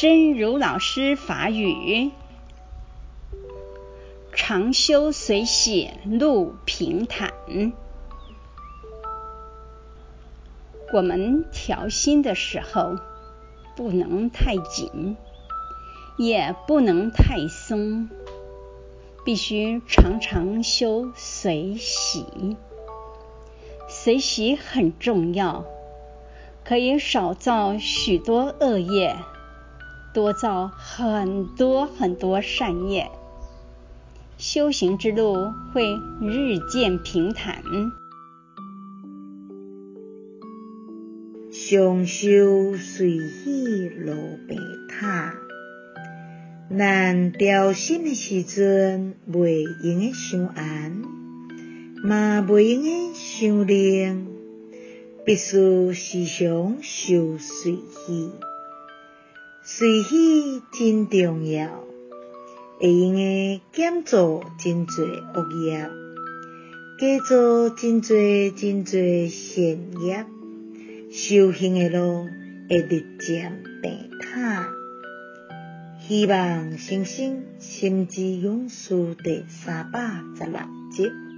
真如老师法语：常修随喜路平坦。我们调心的时候，不能太紧，也不能太松，必须常常修随喜。随喜很重要，可以少造许多恶业。多造很多很多善业，修行之路会日渐平坦。常修随喜路平坦，咱调心的时阵，袂用得伤红，嘛袂用得伤冷，必须时常修随喜。随喜真重要，会用个减做真侪恶业，加做真侪真侪善业，修行的路会日渐平坦。希望新生心之勇士第三百十六集。